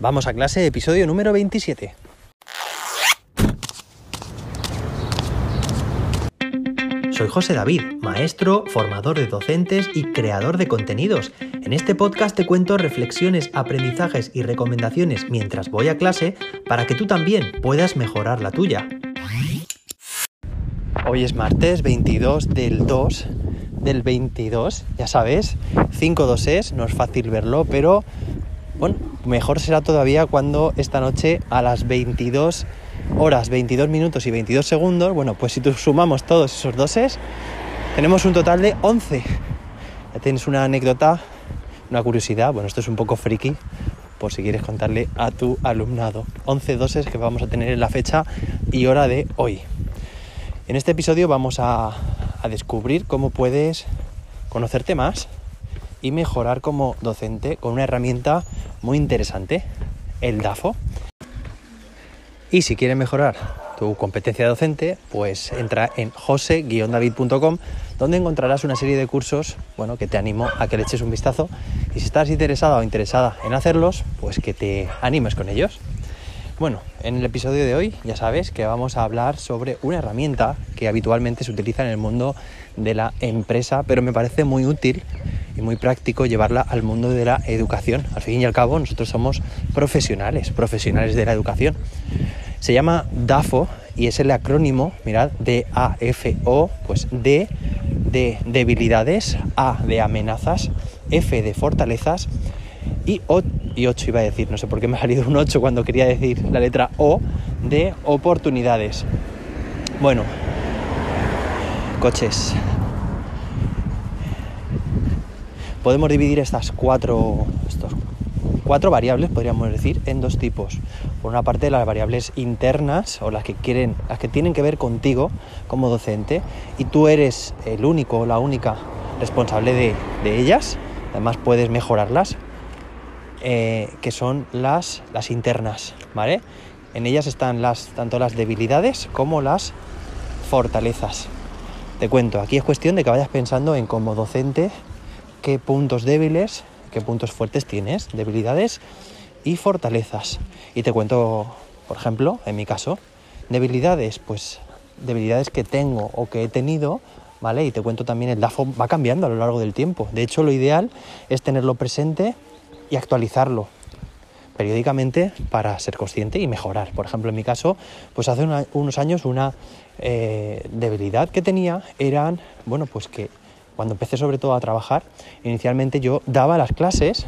Vamos a clase, episodio número 27. Soy José David, maestro, formador de docentes y creador de contenidos. En este podcast te cuento reflexiones, aprendizajes y recomendaciones mientras voy a clase para que tú también puedas mejorar la tuya. Hoy es martes 22 del 2 del 22, ya sabes, 5-2 es, no es fácil verlo, pero bueno, mejor será todavía cuando esta noche a las 22 horas, 22 minutos y 22 segundos, bueno, pues si sumamos todos esos doses, tenemos un total de 11. Ya tienes una anécdota, una curiosidad, bueno, esto es un poco friki, por si quieres contarle a tu alumnado. 11 doses que vamos a tener en la fecha y hora de hoy. En este episodio vamos a, a descubrir cómo puedes conocerte más y mejorar como docente con una herramienta muy interesante, el DAFO. Y si quieres mejorar tu competencia docente, pues entra en jose-david.com donde encontrarás una serie de cursos, bueno, que te animo a que le eches un vistazo y si estás interesado o interesada en hacerlos, pues que te animes con ellos. Bueno, en el episodio de hoy ya sabes que vamos a hablar sobre una herramienta que habitualmente se utiliza en el mundo de la empresa, pero me parece muy útil muy práctico llevarla al mundo de la educación. Al fin y al cabo, nosotros somos profesionales, profesionales de la educación. Se llama DAFO y es el acrónimo, mirad, D-A-F-O, pues D de debilidades, A de amenazas, F de fortalezas y, o, y 8 iba a decir, no sé por qué me ha salido un 8 cuando quería decir la letra O de oportunidades. Bueno, coches. Podemos dividir estas cuatro, estos cuatro variables, podríamos decir, en dos tipos. Por una parte, las variables internas o las que quieren, las que tienen que ver contigo como docente, y tú eres el único o la única responsable de, ellas. Además, puedes mejorarlas eh, que son las, las internas, ¿vale? En ellas están las, tanto las debilidades como las fortalezas. Te cuento, aquí es cuestión de que vayas pensando en como docente qué puntos débiles, qué puntos fuertes tienes, debilidades y fortalezas. Y te cuento, por ejemplo, en mi caso, debilidades, pues debilidades que tengo o que he tenido, ¿vale? Y te cuento también el DAFO va cambiando a lo largo del tiempo. De hecho, lo ideal es tenerlo presente y actualizarlo periódicamente para ser consciente y mejorar. Por ejemplo, en mi caso, pues hace unos años una eh, debilidad que tenía eran, bueno, pues que cuando empecé sobre todo a trabajar, inicialmente yo daba las clases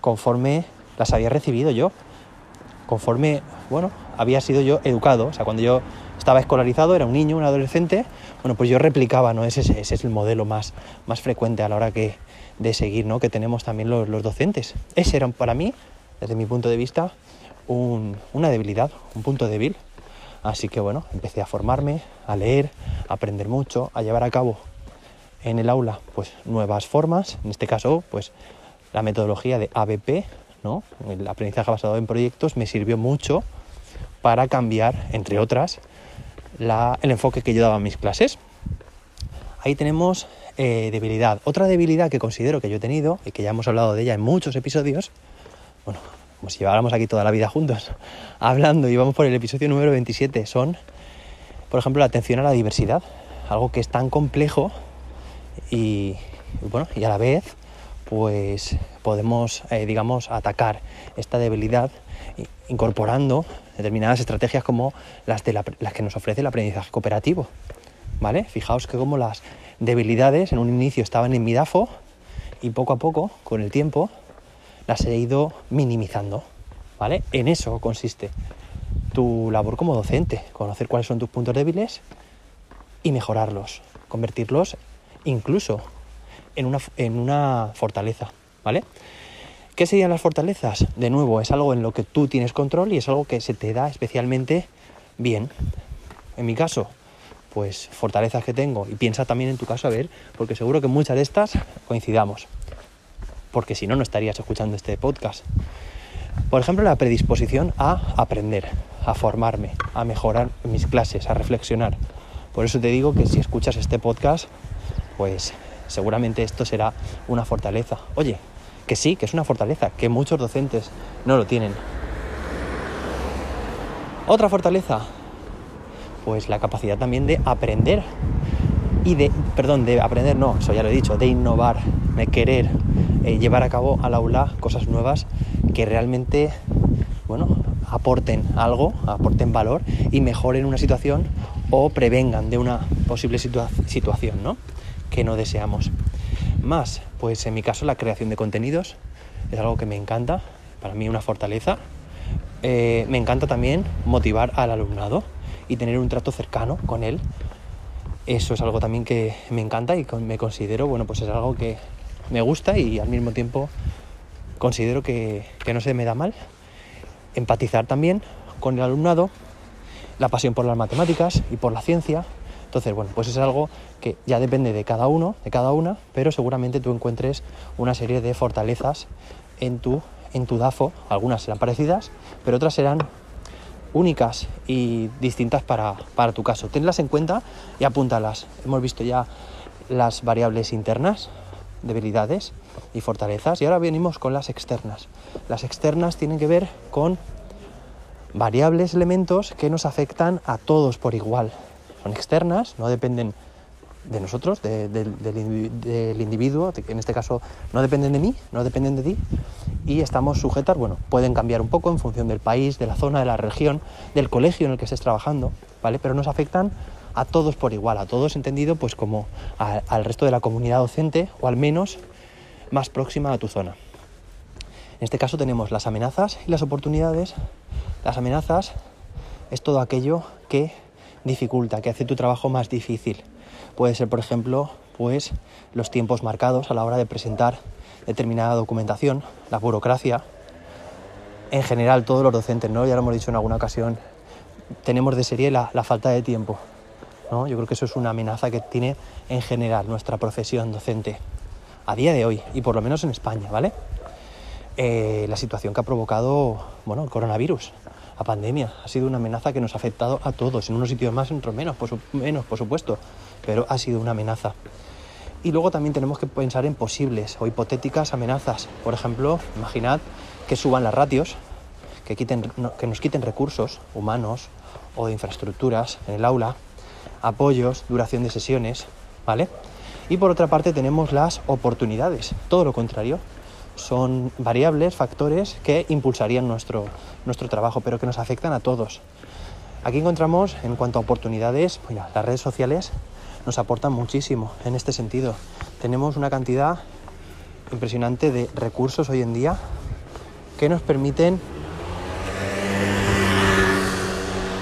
conforme las había recibido yo, conforme, bueno, había sido yo educado, o sea, cuando yo estaba escolarizado, era un niño, un adolescente, bueno, pues yo replicaba, ¿no? Ese, ese es el modelo más, más frecuente a la hora que, de seguir, ¿no? Que tenemos también los, los docentes. Ese era para mí, desde mi punto de vista, un, una debilidad, un punto débil. Así que bueno, empecé a formarme, a leer, a aprender mucho, a llevar a cabo en el aula pues nuevas formas, en este caso pues la metodología de ABP, ¿no? el aprendizaje basado en proyectos me sirvió mucho para cambiar, entre otras, el enfoque que yo daba a mis clases. Ahí tenemos eh, debilidad. Otra debilidad que considero que yo he tenido y que ya hemos hablado de ella en muchos episodios, bueno, como si lleváramos aquí toda la vida juntos hablando y vamos por el episodio número 27, son, por ejemplo, la atención a la diversidad, algo que es tan complejo y, bueno, y a la vez, pues podemos, eh, digamos, atacar esta debilidad incorporando determinadas estrategias como las, de las que nos ofrece el aprendizaje cooperativo. ¿Vale? Fijaos que como las debilidades en un inicio estaban en mi DAFO y poco a poco, con el tiempo, las he ido minimizando. ¿Vale? En eso consiste tu labor como docente, conocer cuáles son tus puntos débiles y mejorarlos, convertirlos incluso en una, en una fortaleza, ¿vale? ¿Qué serían las fortalezas? De nuevo, es algo en lo que tú tienes control y es algo que se te da especialmente bien. En mi caso, pues fortalezas que tengo y piensa también en tu caso a ver, porque seguro que muchas de estas coincidamos, porque si no, no estarías escuchando este podcast. Por ejemplo, la predisposición a aprender, a formarme, a mejorar mis clases, a reflexionar. Por eso te digo que si escuchas este podcast, pues seguramente esto será una fortaleza. Oye, que sí, que es una fortaleza, que muchos docentes no lo tienen. Otra fortaleza, pues la capacidad también de aprender y de, perdón, de aprender, no, eso ya lo he dicho, de innovar, de querer eh, llevar a cabo al aula cosas nuevas que realmente, bueno, aporten algo, aporten valor y mejoren una situación o prevengan de una posible situación, ¿no? Que no deseamos. Más, pues en mi caso la creación de contenidos es algo que me encanta, para mí una fortaleza. Eh, me encanta también motivar al alumnado y tener un trato cercano con él. Eso es algo también que me encanta y me considero, bueno, pues es algo que me gusta y al mismo tiempo considero que, que no se me da mal. Empatizar también con el alumnado, la pasión por las matemáticas y por la ciencia. Entonces, bueno, pues es algo que ya depende de cada uno, de cada una, pero seguramente tú encuentres una serie de fortalezas en tu, en tu DAFO. Algunas serán parecidas, pero otras serán únicas y distintas para, tu caso. Tenlas en cuenta y apúntalas. Hemos visto ya las variables internas, debilidades y fortalezas, y ahora venimos con las externas. Las externas tienen que ver con variables, elementos que nos afectan a todos por igual. Externas, no dependen de nosotros, del individuo, en este caso no dependen de mí, no dependen de ti, y estamos sujetas, bueno, pueden cambiar un poco en función del país, de la zona, de la región, del colegio en el que estés trabajando, ¿vale? Pero nos afectan a todos por igual, a todos entendido pues como al resto de la comunidad docente o al menos más próxima a tu zona. En este caso tenemos las amenazas y las oportunidades. Las amenazas es todo aquello que dificulta, que hace tu trabajo más difícil. Puede ser, por ejemplo, pues los tiempos marcados a la hora de presentar determinada documentación, la burocracia, en general todos los docentes, ¿no? Ya lo hemos dicho en alguna ocasión, tenemos de serie la, falta de tiempo. ¿no? Yo creo que eso es una amenaza que tiene en general nuestra profesión docente a día de hoy, y por lo menos en España, ¿vale? Eh, la situación que ha provocado bueno, el coronavirus, la pandemia, ha sido una amenaza que nos ha afectado a todos, en unos sitios más, en otros menos, por, menos, por supuesto, pero ha sido una amenaza. Y luego también tenemos que pensar en posibles o hipotéticas amenazas. Por ejemplo, imaginad que suban las ratios, que, quiten, que nos quiten recursos humanos o de infraestructuras en el aula, apoyos, duración de sesiones, ¿vale? Y por otra parte tenemos las oportunidades, todo lo contrario, son variables, factores que impulsarían nuestro, nuestro trabajo, pero que nos afectan a todos. Aquí encontramos, en cuanto a oportunidades, las redes sociales nos aportan muchísimo en este sentido. Tenemos una cantidad impresionante de recursos hoy en día que nos permiten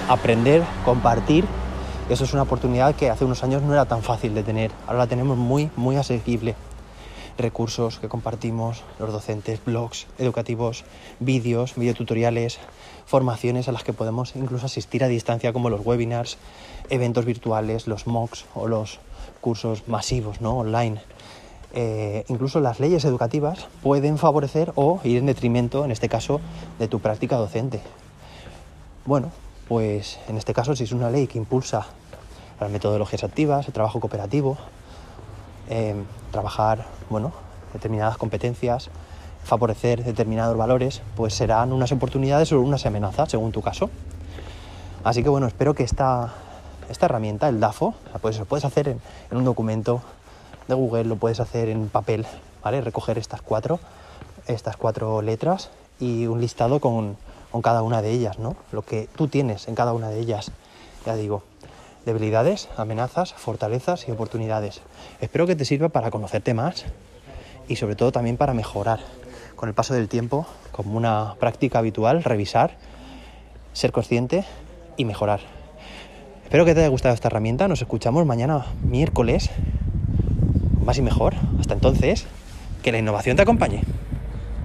aprender, compartir. Eso es una oportunidad que hace unos años no era tan fácil de tener. Ahora la tenemos muy, muy asequible. Recursos que compartimos los docentes, blogs educativos, vídeos, videotutoriales, formaciones a las que podemos incluso asistir a distancia como los webinars, eventos virtuales, los MOOCs o los cursos masivos ¿no? online. Eh, incluso las leyes educativas pueden favorecer o ir en detrimento, en este caso, de tu práctica docente. Bueno, pues en este caso, si es una ley que impulsa las metodologías activas, el trabajo cooperativo, eh, trabajar, bueno, determinadas competencias, favorecer determinados valores, pues serán unas oportunidades o unas amenazas, según tu caso. Así que bueno, espero que esta, esta herramienta, el DAFO, pues lo puedes hacer en, un documento de Google, lo puedes hacer en papel, ¿vale? Recoger estas cuatro, estas cuatro letras y un listado con, con cada una de ellas, ¿no? Lo que tú tienes en cada una de ellas, ya digo, debilidades, amenazas, fortalezas y oportunidades. Espero que te sirva para conocerte más y sobre todo también para mejorar con el paso del tiempo como una práctica habitual, revisar, ser consciente y mejorar. Espero que te haya gustado esta herramienta. Nos escuchamos mañana miércoles. Más y mejor. Hasta entonces, que la innovación te acompañe.